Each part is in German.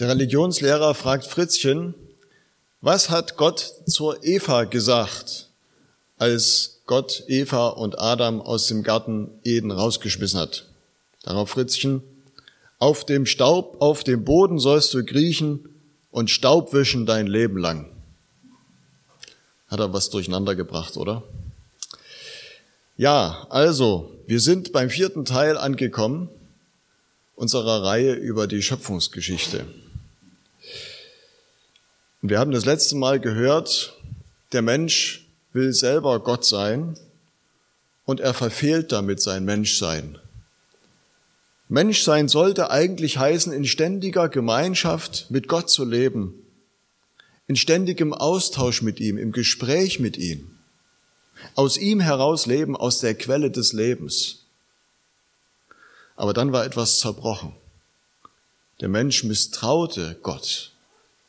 Der Religionslehrer fragt Fritzchen, was hat Gott zur Eva gesagt, als Gott Eva und Adam aus dem Garten Eden rausgeschmissen hat? Darauf Fritzchen, auf dem Staub, auf dem Boden sollst du kriechen und Staub wischen dein Leben lang. Hat er was durcheinander gebracht, oder? Ja, also, wir sind beim vierten Teil angekommen unserer Reihe über die Schöpfungsgeschichte. Und wir haben das letzte Mal gehört, der Mensch will selber Gott sein und er verfehlt damit sein Menschsein. Menschsein sollte eigentlich heißen, in ständiger Gemeinschaft mit Gott zu leben, in ständigem Austausch mit ihm, im Gespräch mit ihm, aus ihm heraus leben, aus der Quelle des Lebens. Aber dann war etwas zerbrochen. Der Mensch misstraute Gott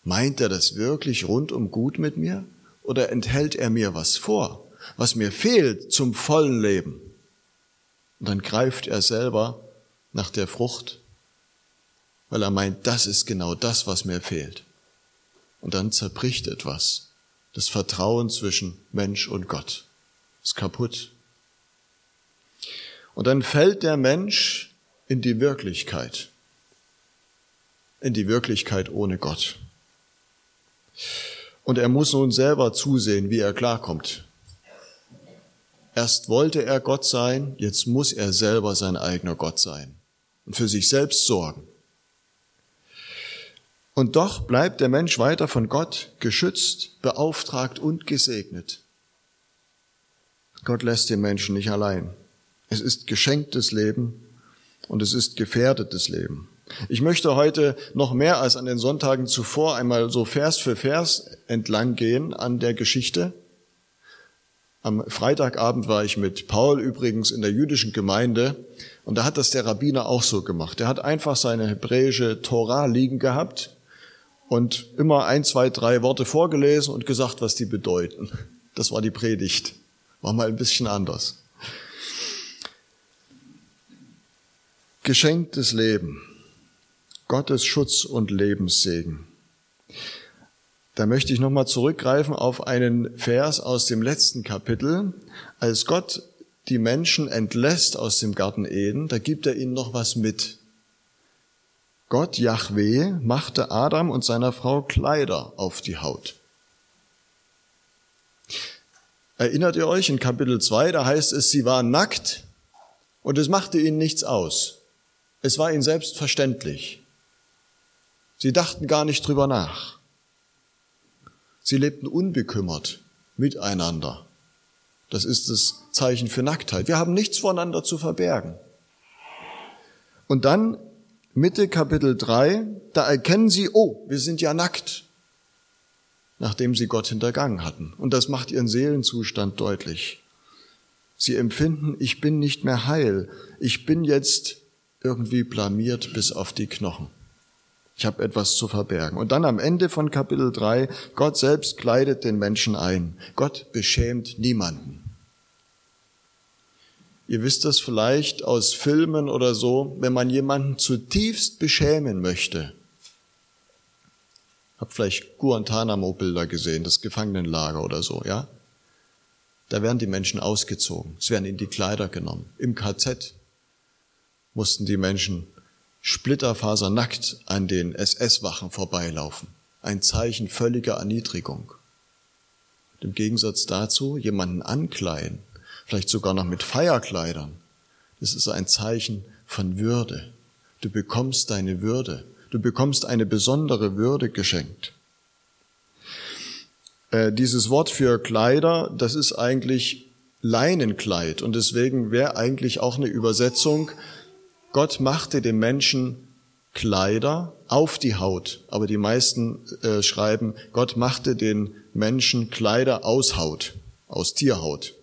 Meint er das wirklich rundum gut mit mir? Oder enthält er mir was vor, was mir fehlt zum vollen Leben? Und dann greift er selber nach der Frucht, weil er meint, das ist genau das, was mir fehlt. Und dann zerbricht etwas. Das Vertrauen zwischen Mensch und Gott ist kaputt. Und dann fällt der Mensch in die Wirklichkeit, in die Wirklichkeit ohne Gott. Und er muss nun selber zusehen, wie er klarkommt. Erst wollte er Gott sein, jetzt muss er selber sein eigener Gott sein und für sich selbst sorgen. Und doch bleibt der Mensch weiter von Gott geschützt, beauftragt und gesegnet. Gott lässt den Menschen nicht allein. Es ist geschenktes Leben und es ist gefährdetes Leben. Ich möchte heute noch mehr als an den Sonntagen zuvor einmal so Vers für Vers entlang gehen an der Geschichte. Am Freitagabend war ich mit Paul übrigens in der jüdischen Gemeinde und da hat das der Rabbiner auch so gemacht. Er hat einfach seine hebräische Torah liegen gehabt und immer ein, zwei, drei Worte vorgelesen und gesagt, was die bedeuten. Das war die Predigt. War mal ein bisschen anders. Geschenktes Leben. Gottes Schutz und Lebenssegen. Da möchte ich nochmal zurückgreifen auf einen Vers aus dem letzten Kapitel. Als Gott die Menschen entlässt aus dem Garten Eden, da gibt er ihnen noch was mit. Gott, Yahweh, machte Adam und seiner Frau Kleider auf die Haut. Erinnert ihr euch in Kapitel 2, da heißt es, sie waren nackt und es machte ihnen nichts aus. Es war ihnen selbstverständlich. Sie dachten gar nicht drüber nach. Sie lebten unbekümmert miteinander. Das ist das Zeichen für Nacktheit. Wir haben nichts voneinander zu verbergen. Und dann Mitte Kapitel 3, da erkennen sie, oh, wir sind ja nackt, nachdem sie Gott hintergangen hatten. Und das macht ihren Seelenzustand deutlich. Sie empfinden, ich bin nicht mehr heil, ich bin jetzt irgendwie blamiert bis auf die Knochen. Ich habe etwas zu verbergen. Und dann am Ende von Kapitel 3, Gott selbst kleidet den Menschen ein. Gott beschämt niemanden. Ihr wisst das vielleicht aus Filmen oder so, wenn man jemanden zutiefst beschämen möchte. Habt vielleicht Guantanamo-Bilder gesehen, das Gefangenenlager oder so, ja? Da werden die Menschen ausgezogen. Es werden in die Kleider genommen. Im KZ mussten die Menschen splitterfasernackt an den SS-Wachen vorbeilaufen. Ein Zeichen völliger Erniedrigung. Im Gegensatz dazu jemanden ankleiden, vielleicht sogar noch mit Feierkleidern, das ist ein Zeichen von Würde. Du bekommst deine Würde. Du bekommst eine besondere Würde geschenkt. Äh, dieses Wort für Kleider, das ist eigentlich Leinenkleid und deswegen wäre eigentlich auch eine Übersetzung Gott machte dem Menschen Kleider auf die Haut, aber die meisten äh, schreiben, Gott machte den Menschen Kleider aus Haut, aus Tierhaut.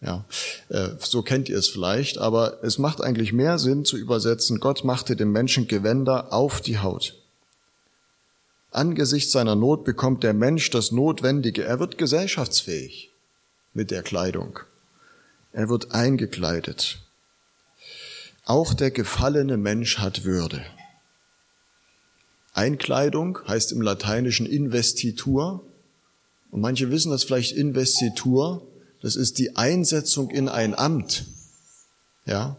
Ja, äh, so kennt ihr es vielleicht, aber es macht eigentlich mehr Sinn zu übersetzen, Gott machte dem Menschen Gewänder auf die Haut. Angesichts seiner Not bekommt der Mensch das Notwendige. Er wird gesellschaftsfähig mit der Kleidung. Er wird eingekleidet. Auch der gefallene Mensch hat Würde. Einkleidung heißt im Lateinischen Investitur. Und manche wissen das vielleicht Investitur. Das ist die Einsetzung in ein Amt. Ja.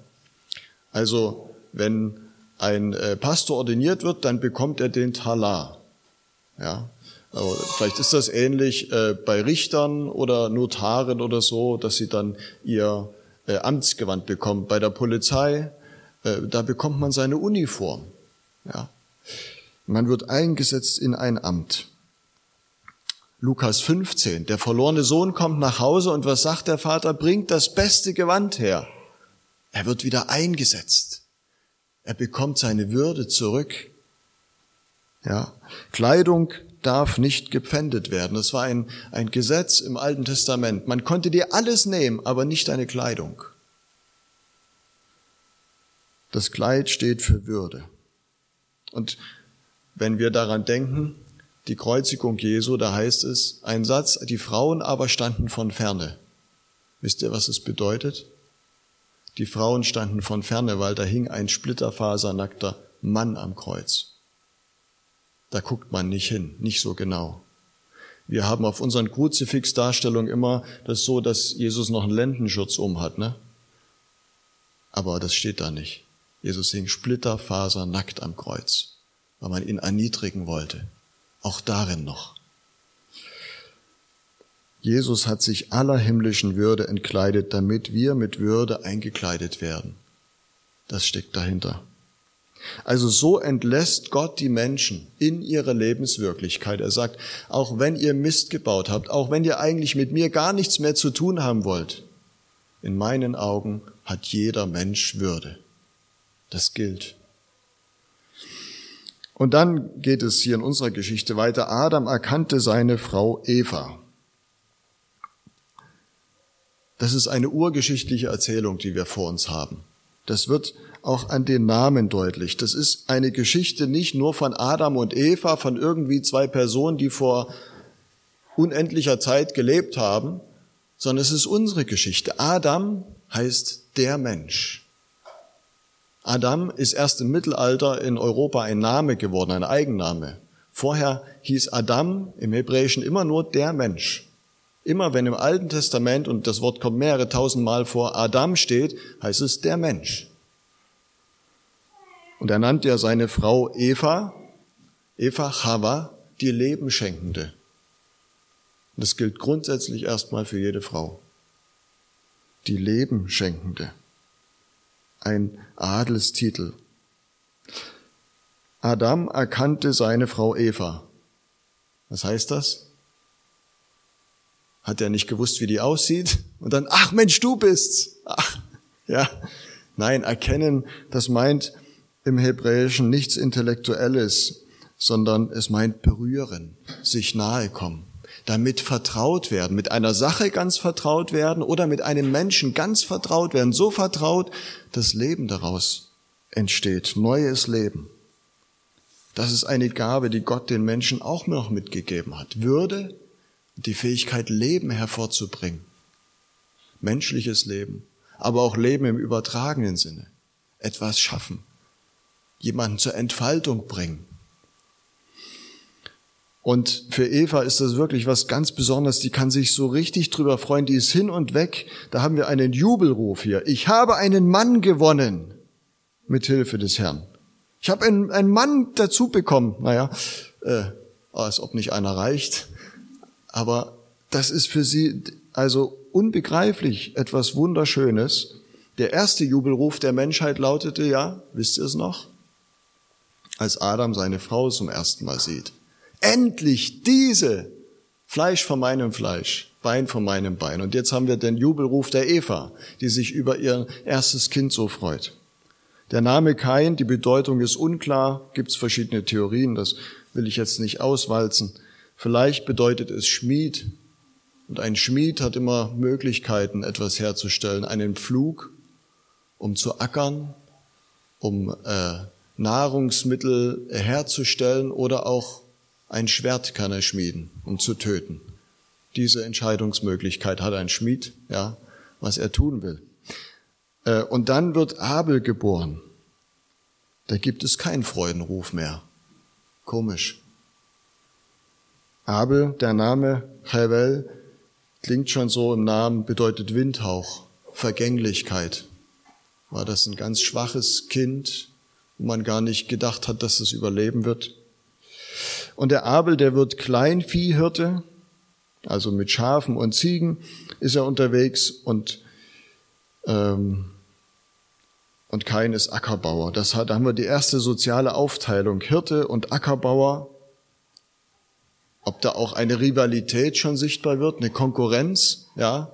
Also, wenn ein äh, Pastor ordiniert wird, dann bekommt er den Talar. Ja. Also, vielleicht ist das ähnlich äh, bei Richtern oder Notaren oder so, dass sie dann ihr äh, Amtsgewand bekommen. Bei der Polizei, da bekommt man seine Uniform. Ja. Man wird eingesetzt in ein Amt. Lukas 15, der verlorene Sohn kommt nach Hause und was sagt der Vater? Bringt das beste Gewand her. Er wird wieder eingesetzt. Er bekommt seine Würde zurück. Ja, Kleidung darf nicht gepfändet werden. Das war ein, ein Gesetz im Alten Testament. Man konnte dir alles nehmen, aber nicht deine Kleidung. Das Kleid steht für Würde. Und wenn wir daran denken, die Kreuzigung Jesu, da heißt es, ein Satz, die Frauen aber standen von ferne. Wisst ihr, was es bedeutet? Die Frauen standen von ferne, weil da hing ein splitterfasernackter Mann am Kreuz. Da guckt man nicht hin, nicht so genau. Wir haben auf unseren Kruzifix-Darstellungen immer das so, dass Jesus noch einen Lendenschutz um hat, ne? Aber das steht da nicht. Jesus hing splitterfasernackt am Kreuz weil man ihn erniedrigen wollte. Auch darin noch. Jesus hat sich aller himmlischen Würde entkleidet, damit wir mit Würde eingekleidet werden. Das steckt dahinter. Also so entlässt Gott die Menschen in ihre Lebenswirklichkeit. Er sagt, auch wenn ihr Mist gebaut habt, auch wenn ihr eigentlich mit mir gar nichts mehr zu tun haben wollt, in meinen Augen hat jeder Mensch Würde. Das gilt. Und dann geht es hier in unserer Geschichte weiter. Adam erkannte seine Frau Eva. Das ist eine urgeschichtliche Erzählung, die wir vor uns haben. Das wird auch an den Namen deutlich. Das ist eine Geschichte nicht nur von Adam und Eva, von irgendwie zwei Personen, die vor unendlicher Zeit gelebt haben, sondern es ist unsere Geschichte. Adam heißt der Mensch. Adam ist erst im Mittelalter in Europa ein Name geworden, ein Eigenname. Vorher hieß Adam im Hebräischen immer nur der Mensch. Immer wenn im Alten Testament, und das Wort kommt mehrere tausend Mal vor, Adam steht, heißt es der Mensch. Und er nannte ja seine Frau Eva, Eva Chava, die Lebenschenkende. Und das gilt grundsätzlich erstmal für jede Frau. Die Lebenschenkende ein Adelstitel. Adam erkannte seine Frau Eva. Was heißt das? Hat er nicht gewusst, wie die aussieht? Und dann, ach Mensch, du bist's. Ach, ja. Nein, erkennen, das meint im Hebräischen nichts Intellektuelles, sondern es meint berühren, sich nahe kommen damit vertraut werden, mit einer Sache ganz vertraut werden oder mit einem Menschen ganz vertraut werden, so vertraut, dass Leben daraus entsteht, neues Leben. Das ist eine Gabe, die Gott den Menschen auch noch mitgegeben hat. Würde die Fähigkeit, Leben hervorzubringen. Menschliches Leben, aber auch Leben im übertragenen Sinne. Etwas schaffen. Jemanden zur Entfaltung bringen. Und für Eva ist das wirklich was ganz Besonderes. Die kann sich so richtig drüber freuen. Die ist hin und weg. Da haben wir einen Jubelruf hier. Ich habe einen Mann gewonnen mit Hilfe des Herrn. Ich habe einen, einen Mann dazu bekommen. Naja, äh, als ob nicht einer reicht. Aber das ist für sie also unbegreiflich etwas Wunderschönes. Der erste Jubelruf der Menschheit lautete ja, wisst ihr es noch? Als Adam seine Frau zum ersten Mal sieht endlich diese Fleisch von meinem Fleisch, Bein von meinem Bein. Und jetzt haben wir den Jubelruf der Eva, die sich über ihr erstes Kind so freut. Der Name Kain, die Bedeutung ist unklar, gibt es verschiedene Theorien, das will ich jetzt nicht auswalzen. Vielleicht bedeutet es Schmied. Und ein Schmied hat immer Möglichkeiten, etwas herzustellen. Einen Pflug, um zu ackern, um äh, Nahrungsmittel herzustellen oder auch ein Schwert kann er schmieden, um zu töten. Diese Entscheidungsmöglichkeit hat ein Schmied, ja, was er tun will. Äh, und dann wird Abel geboren. Da gibt es keinen Freudenruf mehr. Komisch. Abel, der Name Hevel, klingt schon so im Namen, bedeutet Windhauch, Vergänglichkeit. War das ein ganz schwaches Kind, wo man gar nicht gedacht hat, dass es überleben wird. Und der Abel, der wird Kleinviehhirte, also mit Schafen und Ziegen ist er unterwegs und ähm, und kein ist Ackerbauer. Das hat, da haben wir die erste soziale Aufteilung. Hirte und Ackerbauer. Ob da auch eine Rivalität schon sichtbar wird, eine Konkurrenz, ja.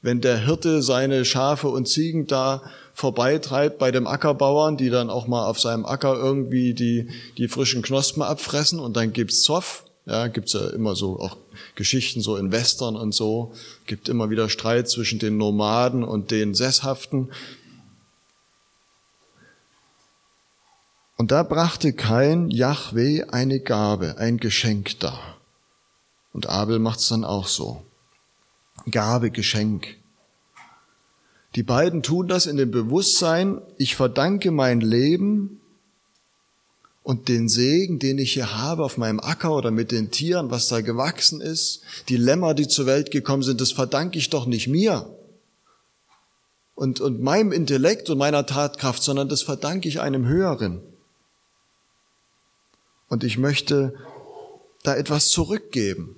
Wenn der Hirte seine Schafe und Ziegen da vorbeitreibt bei dem Ackerbauern, die dann auch mal auf seinem Acker irgendwie die, die frischen Knospen abfressen und dann gibt's Zoff, ja, gibt's ja immer so auch Geschichten so in Western und so, gibt immer wieder Streit zwischen den Nomaden und den Sesshaften. Und da brachte kein Yahweh eine Gabe, ein Geschenk dar. Und Abel macht's dann auch so. Gabe, Geschenk. Die beiden tun das in dem Bewusstsein, ich verdanke mein Leben und den Segen, den ich hier habe auf meinem Acker oder mit den Tieren, was da gewachsen ist, die Lämmer, die zur Welt gekommen sind, das verdanke ich doch nicht mir und, und meinem Intellekt und meiner Tatkraft, sondern das verdanke ich einem Höheren. Und ich möchte da etwas zurückgeben.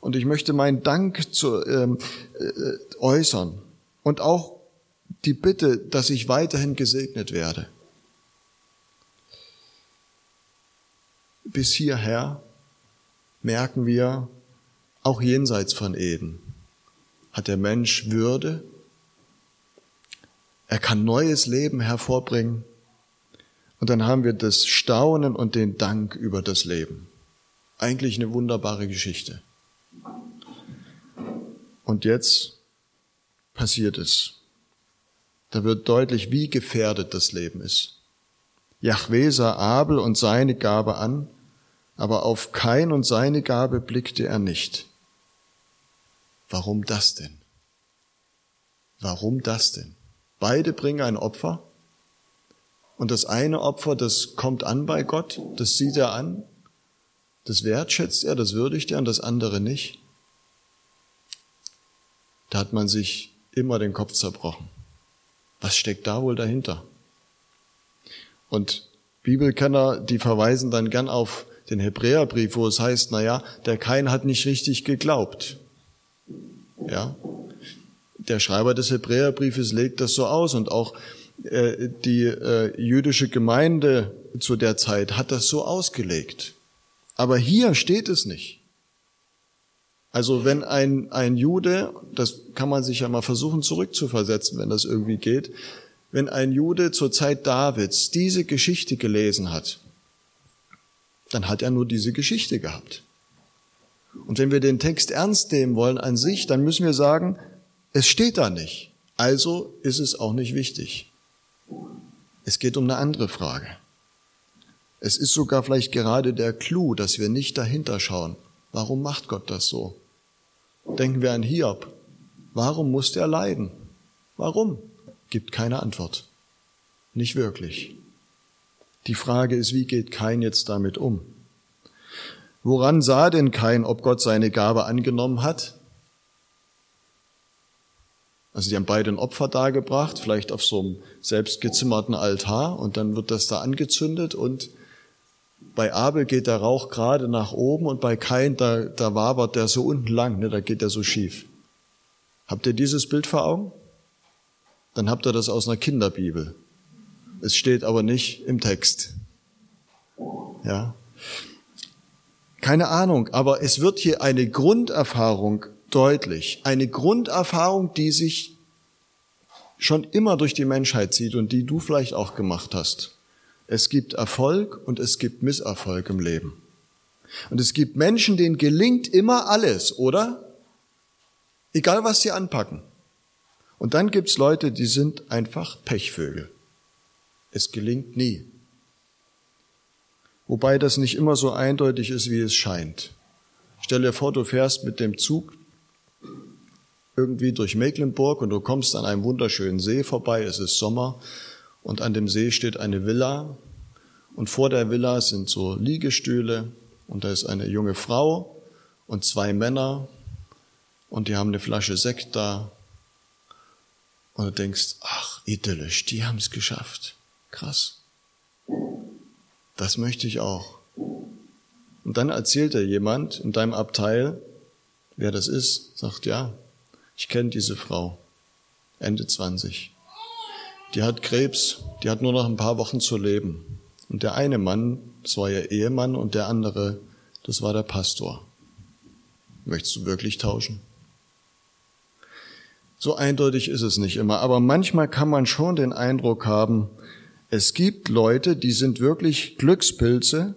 Und ich möchte meinen Dank zu, ähm, äh, äußern. Und auch die Bitte, dass ich weiterhin gesegnet werde. Bis hierher merken wir, auch jenseits von Eden hat der Mensch Würde. Er kann neues Leben hervorbringen und dann haben wir das Staunen und den Dank über das Leben. Eigentlich eine wunderbare Geschichte. Und jetzt passiert es. Da wird deutlich, wie gefährdet das Leben ist. Jahwe sah Abel und seine Gabe an, aber auf Kain und seine Gabe blickte er nicht. Warum das denn? Warum das denn? Beide bringen ein Opfer und das eine Opfer, das kommt an bei Gott, das sieht er an, das wertschätzt er, das würdigt er und das andere nicht. Da hat man sich immer den Kopf zerbrochen. Was steckt da wohl dahinter? Und Bibelkenner, die verweisen dann gern auf den Hebräerbrief, wo es heißt, na ja, der Kain hat nicht richtig geglaubt. Ja. Der Schreiber des Hebräerbriefes legt das so aus und auch äh, die äh, jüdische Gemeinde zu der Zeit hat das so ausgelegt. Aber hier steht es nicht. Also wenn ein, ein Jude, das kann man sich ja mal versuchen zurückzuversetzen, wenn das irgendwie geht, wenn ein Jude zur Zeit Davids diese Geschichte gelesen hat, dann hat er nur diese Geschichte gehabt. Und wenn wir den Text ernst nehmen wollen an sich, dann müssen wir sagen, es steht da nicht. Also ist es auch nicht wichtig. Es geht um eine andere Frage. Es ist sogar vielleicht gerade der Clou, dass wir nicht dahinter schauen. Warum macht Gott das so? Denken wir an Hiob. Warum musste er leiden? Warum? Gibt keine Antwort. Nicht wirklich. Die Frage ist, wie geht Kain jetzt damit um? Woran sah denn Kain, ob Gott seine Gabe angenommen hat? Also die haben beide ein Opfer dargebracht, vielleicht auf so einem selbstgezimmerten Altar und dann wird das da angezündet und bei Abel geht der Rauch gerade nach oben und bei Kain, da, da wabert der so unten lang, ne, da geht der so schief. Habt ihr dieses Bild vor Augen? Dann habt ihr das aus einer Kinderbibel. Es steht aber nicht im Text. Ja. Keine Ahnung, aber es wird hier eine Grunderfahrung deutlich. Eine Grunderfahrung, die sich schon immer durch die Menschheit zieht und die du vielleicht auch gemacht hast. Es gibt Erfolg und es gibt Misserfolg im Leben. Und es gibt Menschen, denen gelingt immer alles, oder? Egal was sie anpacken. Und dann gibt's Leute, die sind einfach Pechvögel. Es gelingt nie. Wobei das nicht immer so eindeutig ist, wie es scheint. Stell dir vor, du fährst mit dem Zug irgendwie durch Mecklenburg und du kommst an einem wunderschönen See vorbei, es ist Sommer und an dem See steht eine Villa Und vor der Villa sind so Liegestühle und da ist eine junge Frau und zwei Männer und die haben eine Flasche Sekt da. Und du denkst, ach, idyllisch, die haben es geschafft. Krass. Das möchte ich auch. Und dann erzählt er jemand in deinem Abteil, wer das ist, sagt, ja, ich kenne diese Frau, Ende 20. Die hat Krebs, die hat nur noch ein paar Wochen zu leben. Und der eine Mann, das war ihr Ehemann, und der andere, das war der Pastor. Möchtest du wirklich tauschen? So eindeutig ist es nicht immer, aber manchmal kann man schon den Eindruck haben, es gibt Leute, die sind wirklich Glückspilze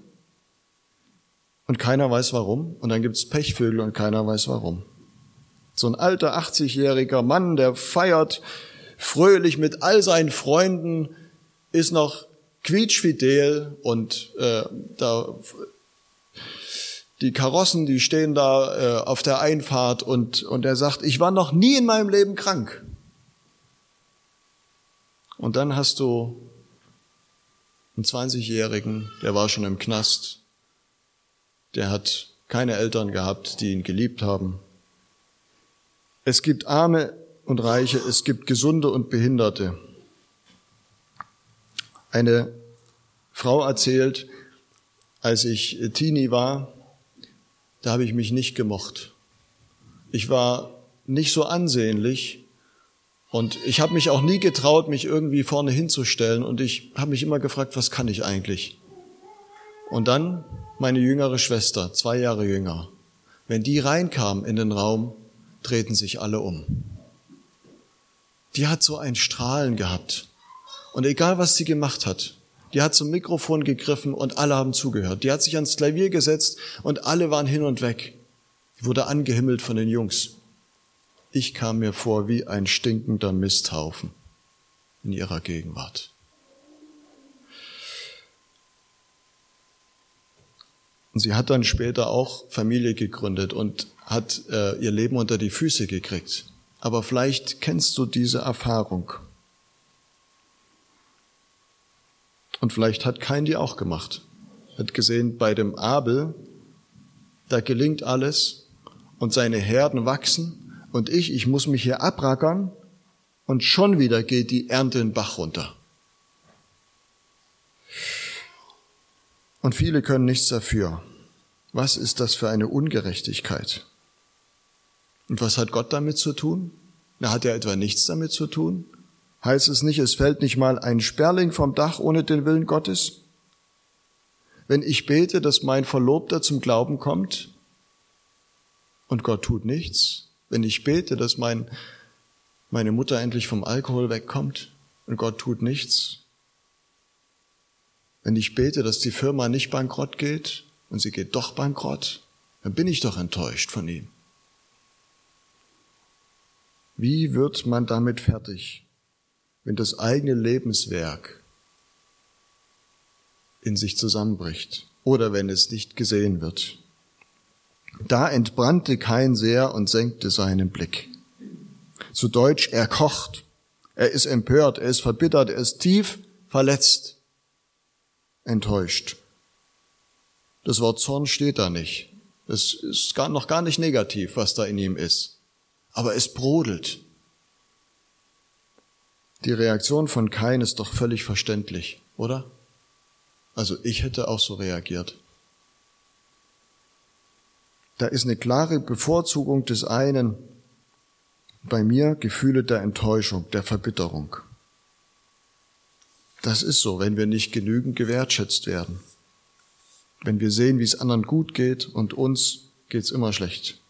und keiner weiß warum. Und dann gibt es Pechvögel und keiner weiß warum. So ein alter 80-jähriger Mann, der feiert fröhlich mit all seinen Freunden, ist noch quietschfidel und äh, da die Karossen, die stehen da äh, auf der Einfahrt und, und er sagt, ich war noch nie in meinem Leben krank. Und dann hast du einen 20-Jährigen, der war schon im Knast, der hat keine Eltern gehabt, die ihn geliebt haben. Es gibt Arme und Reiche, es gibt Gesunde und Behinderte. Eine Frau erzählt, als ich Teenie war, da habe ich mich nicht gemocht. Ich war nicht so ansehnlich und ich habe mich auch nie getraut, mich irgendwie vorne hinzustellen und ich habe mich immer gefragt, was kann ich eigentlich? Und dann meine jüngere Schwester, zwei Jahre jünger. Wenn die reinkam in den Raum, drehten sich alle um. Die hat so ein Strahlen gehabt. Und egal was sie gemacht hat, die hat zum Mikrofon gegriffen und alle haben zugehört. Die hat sich ans Klavier gesetzt und alle waren hin und weg. Die wurde angehimmelt von den Jungs. Ich kam mir vor wie ein stinkender Misthaufen in ihrer Gegenwart. Und sie hat dann später auch Familie gegründet und hat äh, ihr Leben unter die Füße gekriegt. Aber vielleicht kennst du diese Erfahrung. Und vielleicht hat Kain die auch gemacht. Hat gesehen, bei dem Abel, da gelingt alles und seine Herden wachsen und ich, ich muss mich hier abrackern und schon wieder geht die Ernte in den Bach runter. Und viele können nichts dafür. Was ist das für eine Ungerechtigkeit? Und was hat Gott damit zu tun? Na, hat er etwa nichts damit zu tun? Heißt es nicht, es fällt nicht mal ein Sperling vom Dach ohne den Willen Gottes? Wenn ich bete, dass mein Verlobter zum Glauben kommt und Gott tut nichts, wenn ich bete, dass mein, meine Mutter endlich vom Alkohol wegkommt und Gott tut nichts, wenn ich bete, dass die Firma nicht bankrott geht und sie geht doch bankrott, dann bin ich doch enttäuscht von ihm. Wie wird man damit fertig? wenn das eigene Lebenswerk in sich zusammenbricht oder wenn es nicht gesehen wird. Da entbrannte kein sehr und senkte seinen Blick. Zu Deutsch, er kocht, er ist empört, er ist verbittert, er ist tief verletzt, enttäuscht. Das Wort Zorn steht da nicht. Es ist noch gar nicht negativ, was da in ihm ist. Aber es brodelt. Die Reaktion von Kain ist doch völlig verständlich, oder? Also ich hätte auch so reagiert. Da ist eine klare Bevorzugung des einen, bei mir Gefühle der Enttäuschung, der Verbitterung. Das ist so, wenn wir nicht genügend gewertschätzt werden. Wenn wir sehen, wie es anderen gut geht und uns geht's immer schlecht.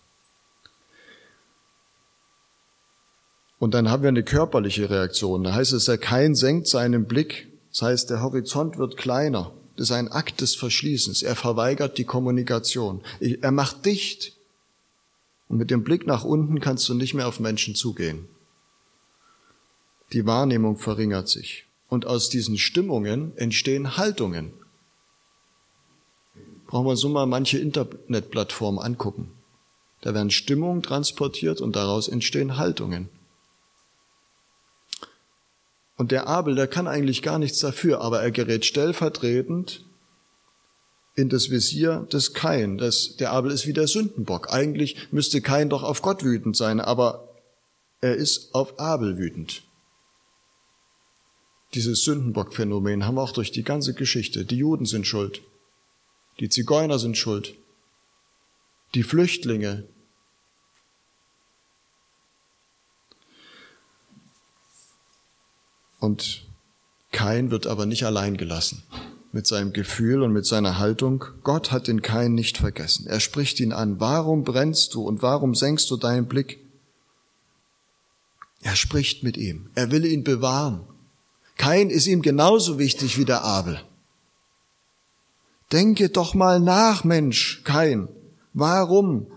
Und dann haben wir eine körperliche Reaktion. Da heißt es, der Kein senkt seinen Blick. Das heißt, der Horizont wird kleiner. Das ist ein Akt des Verschließens. Er verweigert die Kommunikation. Er macht dicht. Und mit dem Blick nach unten kannst du nicht mehr auf Menschen zugehen. Die Wahrnehmung verringert sich. Und aus diesen Stimmungen entstehen Haltungen. Brauchen wir uns nur mal manche Internetplattformen angucken. Da werden Stimmungen transportiert und daraus entstehen Haltungen. Und der Abel, der kann eigentlich gar nichts dafür, aber er gerät stellvertretend in das Visier des Kain. Das, der Abel ist wie der Sündenbock. Eigentlich müsste Kain doch auf Gott wütend sein, aber er ist auf Abel wütend. Dieses Sündenbock-Phänomen haben wir auch durch die ganze Geschichte. Die Juden sind schuld. Die Zigeuner sind schuld. Die Flüchtlinge. Und Kain wird aber nicht allein gelassen mit seinem Gefühl und mit seiner Haltung. Gott hat den Kain nicht vergessen. Er spricht ihn an. Warum brennst du und warum senkst du deinen Blick? Er spricht mit ihm. Er will ihn bewahren. Kain ist ihm genauso wichtig wie der Abel. Denke doch mal nach, Mensch, Kain. Warum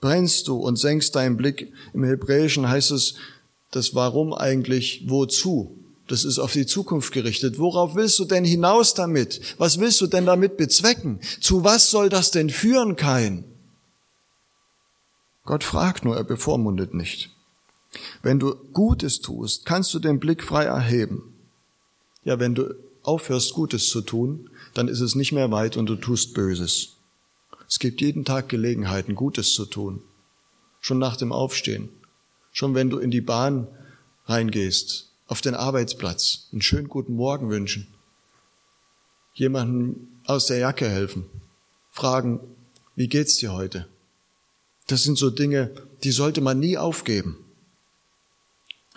brennst du und senkst deinen Blick? Im Hebräischen heißt es, das Warum eigentlich wozu? Das ist auf die Zukunft gerichtet. Worauf willst du denn hinaus damit? Was willst du denn damit bezwecken? Zu was soll das denn führen, Kain? Gott fragt nur, er bevormundet nicht. Wenn du Gutes tust, kannst du den Blick frei erheben. Ja, wenn du aufhörst, Gutes zu tun, dann ist es nicht mehr weit und du tust Böses. Es gibt jeden Tag Gelegenheiten, Gutes zu tun. Schon nach dem Aufstehen. Schon wenn du in die Bahn reingehst, auf den Arbeitsplatz, einen schönen guten Morgen wünschen, jemanden aus der Jacke helfen, fragen, wie geht's dir heute? Das sind so Dinge, die sollte man nie aufgeben.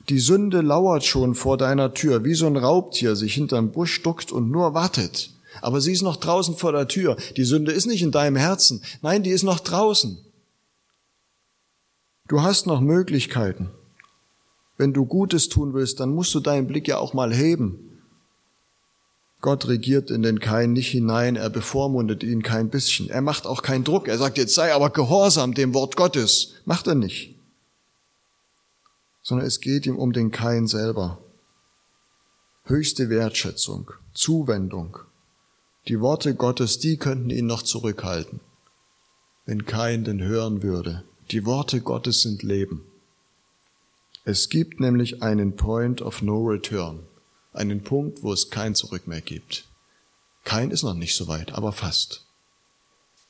Die Sünde lauert schon vor deiner Tür, wie so ein Raubtier sich hinterm Busch duckt und nur wartet. Aber sie ist noch draußen vor der Tür. Die Sünde ist nicht in deinem Herzen. Nein, die ist noch draußen. Du hast noch Möglichkeiten. Wenn du Gutes tun willst, dann musst du deinen Blick ja auch mal heben. Gott regiert in den Kain nicht hinein, er bevormundet ihn kein bisschen. Er macht auch keinen Druck. Er sagt, jetzt sei aber gehorsam dem Wort Gottes. Macht er nicht. Sondern es geht ihm um den Kain selber. Höchste Wertschätzung, Zuwendung. Die Worte Gottes, die könnten ihn noch zurückhalten, wenn Kain denn hören würde. Die Worte Gottes sind Leben. Es gibt nämlich einen Point of No Return, einen Punkt, wo es kein Zurück mehr gibt. Kein ist noch nicht so weit, aber fast.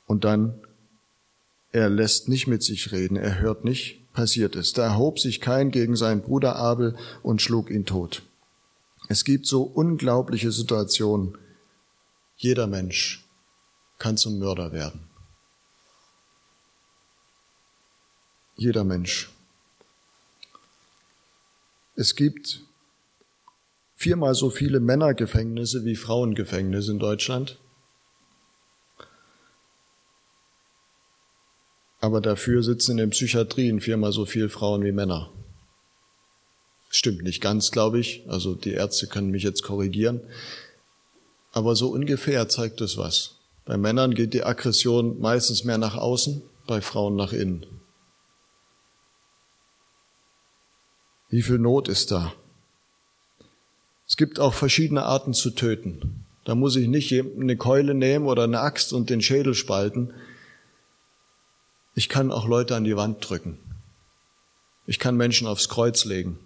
Und dann, er lässt nicht mit sich reden, er hört nicht, passiert es. Da erhob sich kein gegen seinen Bruder Abel und schlug ihn tot. Es gibt so unglaubliche Situationen. Jeder Mensch kann zum Mörder werden. Jeder Mensch. Es gibt viermal so viele Männergefängnisse wie Frauengefängnisse in Deutschland. Aber dafür sitzen in den Psychiatrien viermal so viele Frauen wie Männer. Stimmt nicht ganz, glaube ich. Also die Ärzte können mich jetzt korrigieren. Aber so ungefähr zeigt es was. Bei Männern geht die Aggression meistens mehr nach außen, bei Frauen nach innen. Wie viel Not ist da? Es gibt auch verschiedene Arten zu töten. Da muss ich nicht eine Keule nehmen oder eine Axt und den Schädel spalten. Ich kann auch Leute an die Wand drücken. Ich kann Menschen aufs Kreuz legen.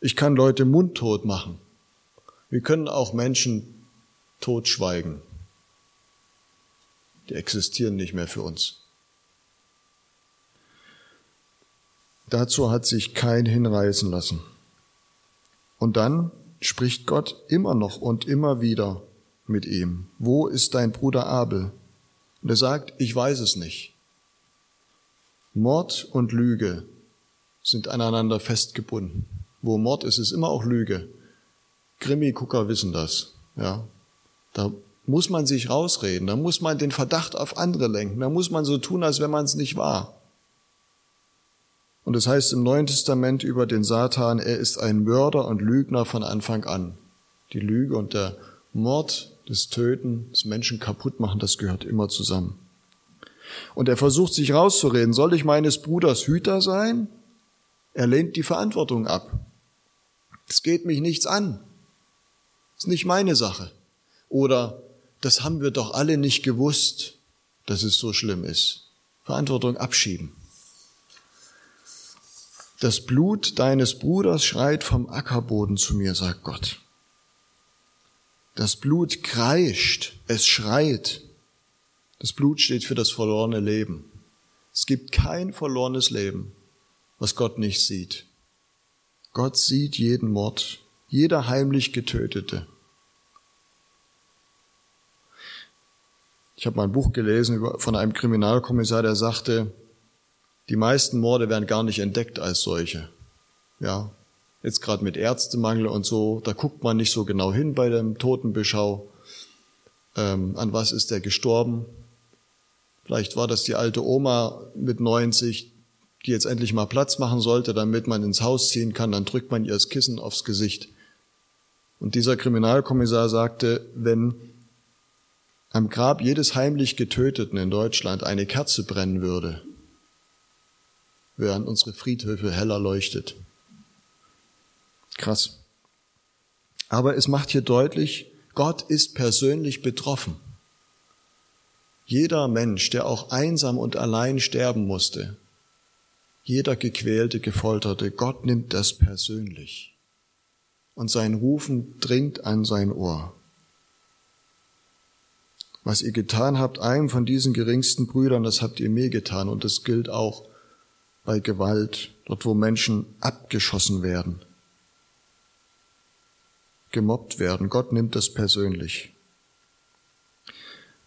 Ich kann Leute mundtot machen. Wir können auch Menschen totschweigen. Die existieren nicht mehr für uns. Dazu hat sich kein hinreißen lassen. Und dann spricht Gott immer noch und immer wieder mit ihm. Wo ist dein Bruder Abel? Und er sagt, ich weiß es nicht. Mord und Lüge sind aneinander festgebunden. Wo Mord ist, ist immer auch Lüge. Krimi-Gucker wissen das. Ja, da muss man sich rausreden, da muss man den Verdacht auf andere lenken, da muss man so tun, als wenn man es nicht war. Und es heißt im Neuen Testament über den Satan, er ist ein Mörder und Lügner von Anfang an. Die Lüge und der Mord, das Töten, das Menschen kaputt machen, das gehört immer zusammen. Und er versucht sich rauszureden, soll ich meines Bruders Hüter sein? Er lehnt die Verantwortung ab. Es geht mich nichts an. Ist nicht meine Sache. Oder das haben wir doch alle nicht gewusst, dass es so schlimm ist. Verantwortung abschieben. Das Blut deines Bruders schreit vom Ackerboden zu mir, sagt Gott. Das Blut kreischt, es schreit. Das Blut steht für das verlorene Leben. Es gibt kein verlorenes Leben, was Gott nicht sieht. Gott sieht jeden Mord, jeder heimlich Getötete. Ich habe mal ein Buch gelesen von einem Kriminalkommissar, der sagte, die meisten Morde werden gar nicht entdeckt als solche. Ja, jetzt gerade mit Ärztemangel und so, da guckt man nicht so genau hin bei dem Totenbeschau. Ähm, an was ist der gestorben? Vielleicht war das die alte Oma mit 90, die jetzt endlich mal Platz machen sollte, damit man ins Haus ziehen kann. Dann drückt man ihr das Kissen aufs Gesicht. Und dieser Kriminalkommissar sagte, wenn am Grab jedes heimlich Getöteten in Deutschland eine Kerze brennen würde, während unsere Friedhöfe heller leuchtet. Krass. Aber es macht hier deutlich, Gott ist persönlich betroffen. Jeder Mensch, der auch einsam und allein sterben musste, jeder gequälte, gefolterte, Gott nimmt das persönlich. Und sein Rufen dringt an sein Ohr. Was ihr getan habt, einem von diesen geringsten Brüdern, das habt ihr mir getan. Und das gilt auch bei Gewalt, dort wo Menschen abgeschossen werden, gemobbt werden. Gott nimmt das persönlich.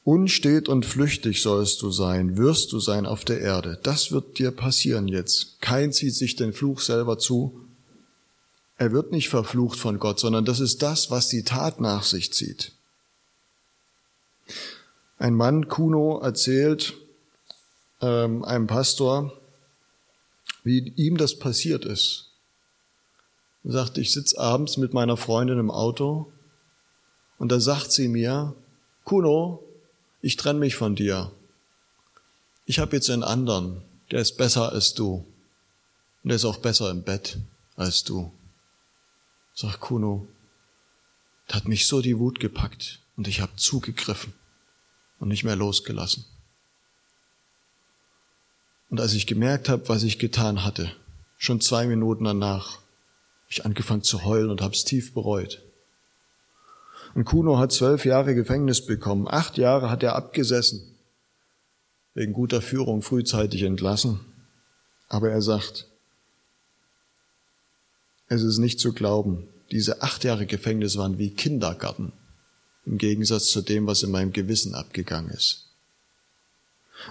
Unstet und flüchtig sollst du sein, wirst du sein auf der Erde. Das wird dir passieren jetzt. Kein zieht sich den Fluch selber zu. Er wird nicht verflucht von Gott, sondern das ist das, was die Tat nach sich zieht. Ein Mann, Kuno, erzählt ähm, einem Pastor, wie ihm das passiert ist. Er sagt, ich sitze abends mit meiner Freundin im Auto und da sagt sie mir, Kuno, ich trenne mich von dir. Ich habe jetzt einen anderen, der ist besser als du. Und der ist auch besser im Bett als du. Sag Kuno, da hat mich so die Wut gepackt und ich habe zugegriffen und nicht mehr losgelassen. Und als ich gemerkt habe, was ich getan hatte, schon zwei Minuten danach, ich angefangen zu heulen und habe es tief bereut. Und Kuno hat zwölf Jahre Gefängnis bekommen. Acht Jahre hat er abgesessen. Wegen guter Führung frühzeitig entlassen. Aber er sagt, es ist nicht zu glauben, diese acht Jahre Gefängnis waren wie Kindergarten im Gegensatz zu dem, was in meinem Gewissen abgegangen ist.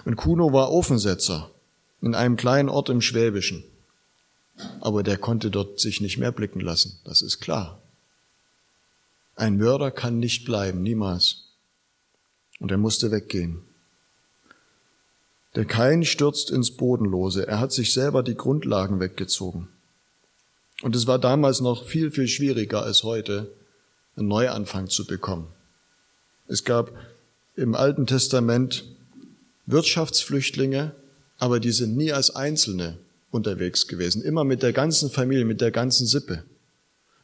Und Kuno war Ofensetzer in einem kleinen Ort im Schwäbischen. Aber der konnte dort sich nicht mehr blicken lassen, das ist klar. Ein Mörder kann nicht bleiben, niemals. Und er musste weggehen. Der Kain stürzt ins Bodenlose. Er hat sich selber die Grundlagen weggezogen. Und es war damals noch viel, viel schwieriger als heute, einen Neuanfang zu bekommen. Es gab im Alten Testament Wirtschaftsflüchtlinge, aber die sind nie als Einzelne unterwegs gewesen, immer mit der ganzen Familie, mit der ganzen Sippe.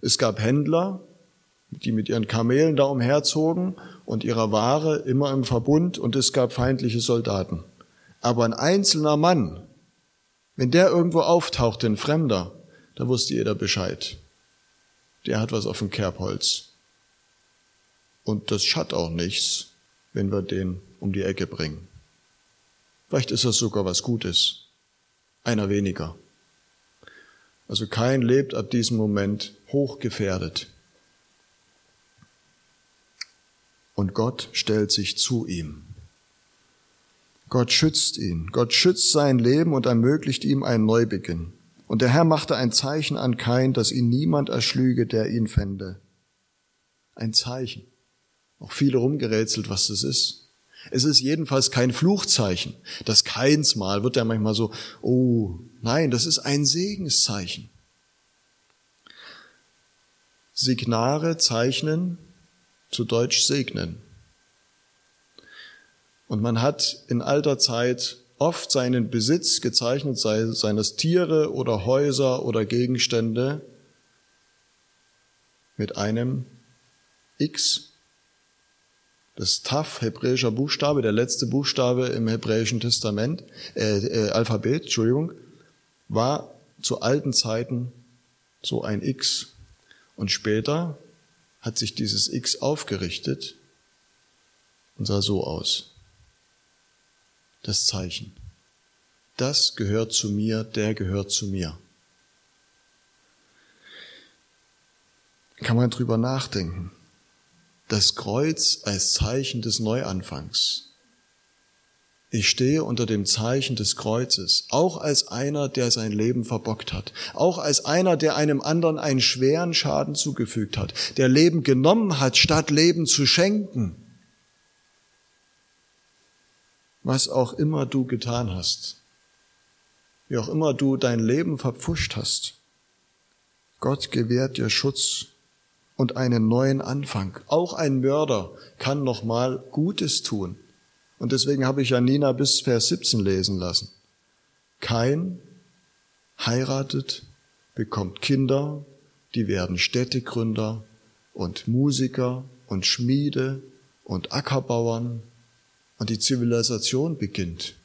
Es gab Händler, die mit ihren Kamelen da umherzogen und ihrer Ware immer im Verbund und es gab feindliche Soldaten. Aber ein einzelner Mann, wenn der irgendwo auftauchte, ein Fremder, da wusste jeder Bescheid. Der hat was auf dem Kerbholz. Und das schadet auch nichts, wenn wir den um die Ecke bringen. Vielleicht ist das sogar was Gutes. Einer weniger. Also kein lebt ab diesem Moment hochgefährdet. und Gott stellt sich zu ihm. Gott schützt ihn. Gott schützt sein Leben und ermöglicht ihm einen Neubeginn. Und der Herr machte ein Zeichen an Kain, dass ihn niemand erschlüge, der ihn fände. Ein Zeichen. Auch viele rumgerätselt, was das ist. Es ist jedenfalls kein Fluchzeichen. Das Keinsmal wird ja manchmal so, oh, nein, das ist ein Segenszeichen. Signare zeichnen zu Deutsch segnen. Und man hat in alter Zeit oft seinen Besitz gezeichnet, sei seines Tiere oder Häuser oder Gegenstände, mit einem X. Das Taf, hebräischer Buchstabe, der letzte Buchstabe im hebräischen Testament, äh, äh, Alphabet, Entschuldigung, war zu alten Zeiten so ein X. Und später hat sich dieses X aufgerichtet und sah so aus. Das Zeichen. Das gehört zu mir, der gehört zu mir. Kann man drüber nachdenken. Das Kreuz als Zeichen des Neuanfangs. Ich stehe unter dem Zeichen des Kreuzes, auch als einer, der sein Leben verbockt hat, auch als einer, der einem anderen einen schweren Schaden zugefügt hat, der Leben genommen hat, statt Leben zu schenken. Was auch immer du getan hast, wie auch immer du dein Leben verpfuscht hast, Gott gewährt dir Schutz und einen neuen Anfang. Auch ein Mörder kann nochmal Gutes tun und deswegen habe ich ja Nina bis Vers 17 lesen lassen. Kein heiratet, bekommt Kinder, die werden Städtegründer und Musiker und Schmiede und Ackerbauern und die Zivilisation beginnt.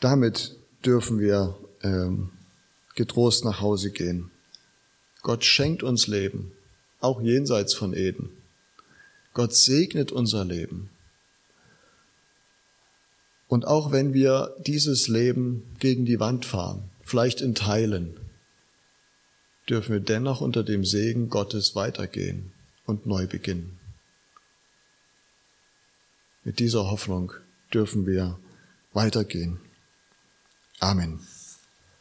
Damit dürfen wir ähm, getrost nach Hause gehen. Gott schenkt uns Leben, auch jenseits von Eden. Gott segnet unser Leben. Und auch wenn wir dieses Leben gegen die Wand fahren, vielleicht in Teilen, dürfen wir dennoch unter dem Segen Gottes weitergehen und neu beginnen. Mit dieser Hoffnung dürfen wir weitergehen. Amen.